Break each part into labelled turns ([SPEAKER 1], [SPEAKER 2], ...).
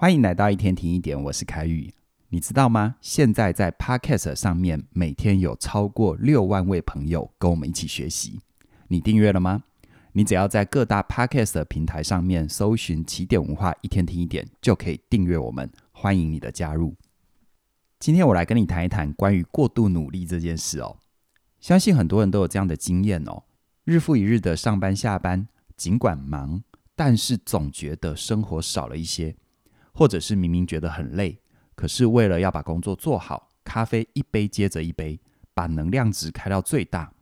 [SPEAKER 1] 欢迎来到一天听一点，我是凯宇。你知道吗？现在在 Podcast 上面，每天有超过六万位朋友跟我们一起学习。你订阅了吗？你只要在各大 Podcast 平台上面搜寻“起点文化一天听一点”，就可以订阅我们。欢迎你的加入。今天我来跟你谈一谈关于过度努力这件事哦。相信很多人都有这样的经验哦，日复一日的上班下班，尽管忙，但是总觉得生活少了一些。或者是明明觉得很累，可是为了要把工作做好，咖啡一杯接着一杯，把能量值开到最大。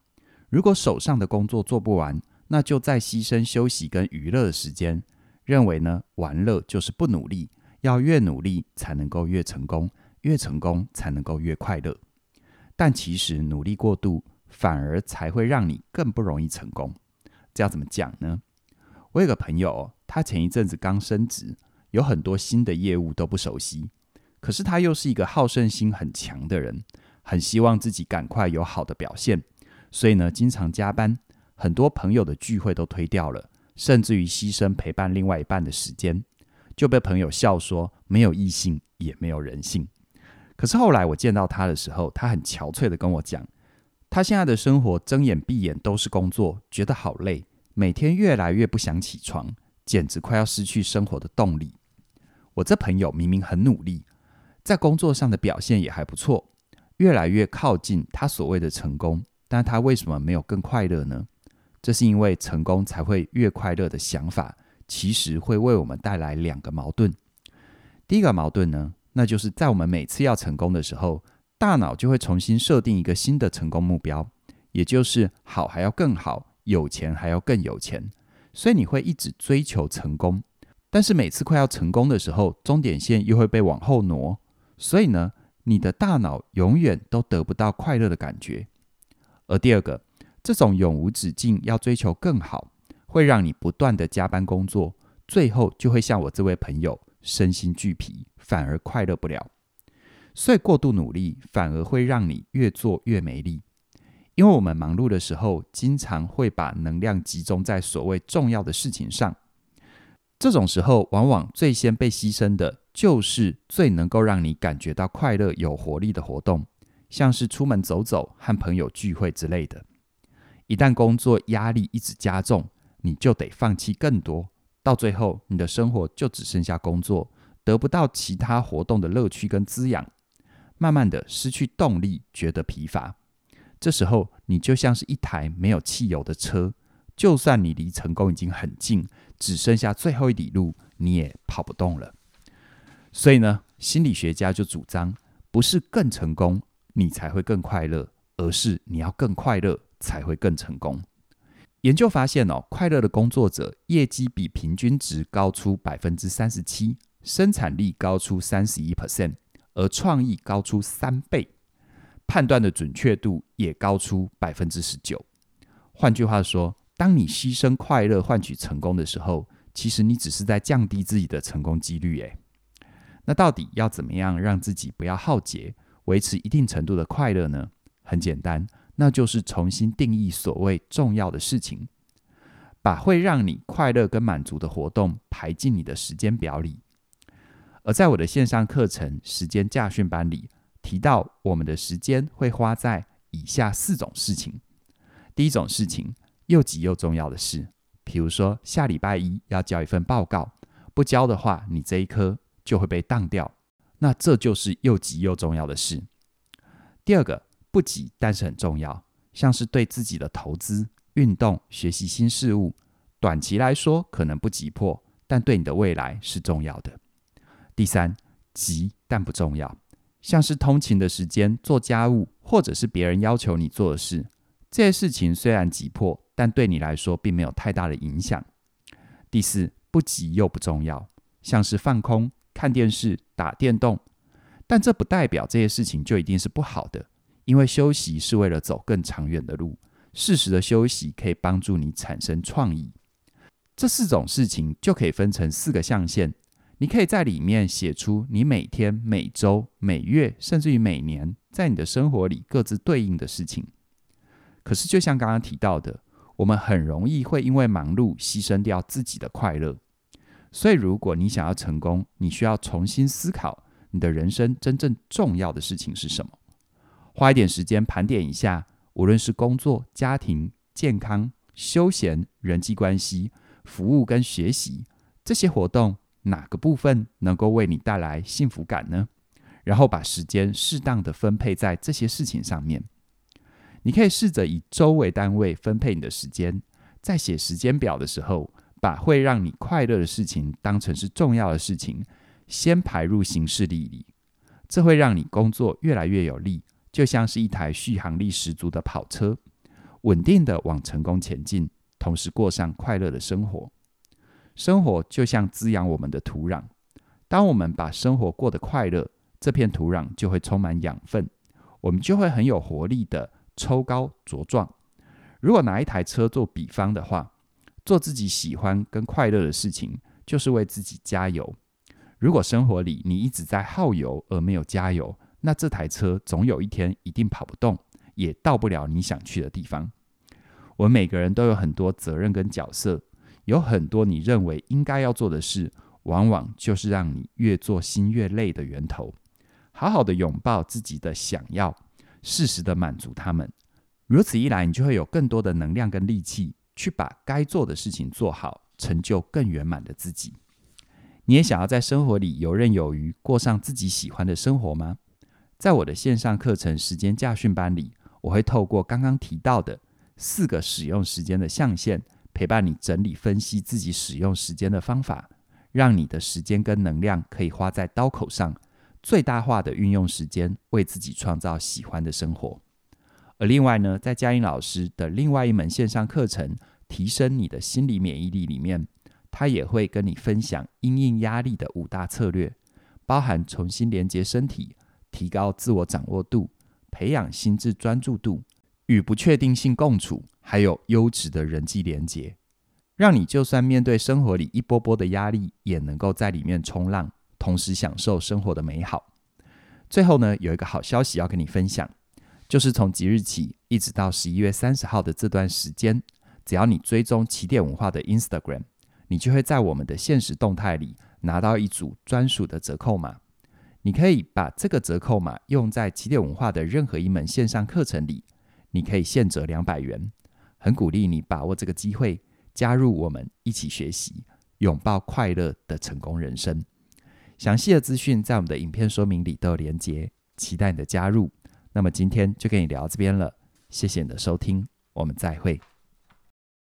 [SPEAKER 1] 如果手上的工作做不完，那就再牺牲休息跟娱乐的时间。认为呢，玩乐就是不努力，要越努力才能够越成功，越成功才能够越快乐。但其实努力过度，反而才会让你更不容易成功。这要怎么讲呢？我有个朋友，他前一阵子刚升职。有很多新的业务都不熟悉，可是他又是一个好胜心很强的人，很希望自己赶快有好的表现，所以呢，经常加班，很多朋友的聚会都推掉了，甚至于牺牲陪伴另外一半的时间，就被朋友笑说没有异性也没有人性。可是后来我见到他的时候，他很憔悴的跟我讲，他现在的生活睁眼闭眼都是工作，觉得好累，每天越来越不想起床，简直快要失去生活的动力。我这朋友明明很努力，在工作上的表现也还不错，越来越靠近他所谓的成功，但他为什么没有更快乐呢？这是因为成功才会越快乐的想法，其实会为我们带来两个矛盾。第一个矛盾呢，那就是在我们每次要成功的时候，大脑就会重新设定一个新的成功目标，也就是好还要更好，有钱还要更有钱，所以你会一直追求成功。但是每次快要成功的时候，终点线又会被往后挪，所以呢，你的大脑永远都得不到快乐的感觉。而第二个，这种永无止境要追求更好，会让你不断的加班工作，最后就会像我这位朋友身心俱疲，反而快乐不了。所以过度努力反而会让你越做越没力，因为我们忙碌的时候，经常会把能量集中在所谓重要的事情上。这种时候，往往最先被牺牲的，就是最能够让你感觉到快乐、有活力的活动，像是出门走走、和朋友聚会之类的。一旦工作压力一直加重，你就得放弃更多，到最后，你的生活就只剩下工作，得不到其他活动的乐趣跟滋养，慢慢的失去动力，觉得疲乏。这时候，你就像是一台没有汽油的车。就算你离成功已经很近，只剩下最后一里路，你也跑不动了。所以呢，心理学家就主张，不是更成功你才会更快乐，而是你要更快乐才会更成功。研究发现哦，快乐的工作者业绩比平均值高出百分之三十七，生产力高出三十一 percent，而创意高出三倍，判断的准确度也高出百分之十九。换句话说，当你牺牲快乐换取成功的时候，其实你只是在降低自己的成功几率。诶，那到底要怎么样让自己不要耗竭，维持一定程度的快乐呢？很简单，那就是重新定义所谓重要的事情，把会让你快乐跟满足的活动排进你的时间表里。而在我的线上课程时间驾训班里，提到我们的时间会花在以下四种事情。第一种事情。又急又重要的事，比如说下礼拜一要交一份报告，不交的话，你这一科就会被当掉。那这就是又急又重要的事。第二个不急，但是很重要，像是对自己的投资、运动、学习新事物，短期来说可能不急迫，但对你的未来是重要的。第三，急但不重要，像是通勤的时间、做家务，或者是别人要求你做的事，这些事情虽然急迫。但对你来说并没有太大的影响。第四，不急又不重要，像是放空、看电视、打电动，但这不代表这些事情就一定是不好的，因为休息是为了走更长远的路。适时的休息可以帮助你产生创意。这四种事情就可以分成四个象限，你可以在里面写出你每天、每周、每月，甚至于每年，在你的生活里各自对应的事情。可是，就像刚刚提到的。我们很容易会因为忙碌牺牲掉自己的快乐，所以，如果你想要成功，你需要重新思考你的人生真正重要的事情是什么。花一点时间盘点一下，无论是工作、家庭、健康、休闲、人际关系、服务跟学习这些活动，哪个部分能够为你带来幸福感呢？然后把时间适当的分配在这些事情上面。你可以试着以周为单位分配你的时间，在写时间表的时候，把会让你快乐的事情当成是重要的事情，先排入行事历里。这会让你工作越来越有力，就像是一台续航力十足的跑车，稳定的往成功前进，同时过上快乐的生活。生活就像滋养我们的土壤，当我们把生活过得快乐，这片土壤就会充满养分，我们就会很有活力的抽高茁壮。如果拿一台车做比方的话，做自己喜欢跟快乐的事情，就是为自己加油。如果生活里你一直在耗油而没有加油，那这台车总有一天一定跑不动，也到不了你想去的地方。我们每个人都有很多责任跟角色，有很多你认为应该要做的事，往往就是让你越做心越累的源头。好好的拥抱自己的想要，适时的满足他们。如此一来，你就会有更多的能量跟力气。去把该做的事情做好，成就更圆满的自己。你也想要在生活里游刃有余，过上自己喜欢的生活吗？在我的线上课程时间驾训班里，我会透过刚刚提到的四个使用时间的象限，陪伴你整理分析自己使用时间的方法，让你的时间跟能量可以花在刀口上，最大化的运用时间，为自己创造喜欢的生活。而另外呢，在嘉音老师的另外一门线上课程《提升你的心理免疫力》里面，他也会跟你分享因应压力的五大策略，包含重新连接身体、提高自我掌握度、培养心智专注度、与不确定性共处，还有优质的人际连接，让你就算面对生活里一波波的压力，也能够在里面冲浪，同时享受生活的美好。最后呢，有一个好消息要跟你分享。就是从即日起一直到十一月三十号的这段时间，只要你追踪起点文化的 Instagram，你就会在我们的限时动态里拿到一组专属的折扣码。你可以把这个折扣码用在起点文化的任何一门线上课程里，你可以现折两百元。很鼓励你把握这个机会，加入我们一起学习，拥抱快乐的成功人生。详细的资讯在我们的影片说明里都有连接，期待你的加入。那么今天就跟你聊这边了，谢谢你的收听，我们再会。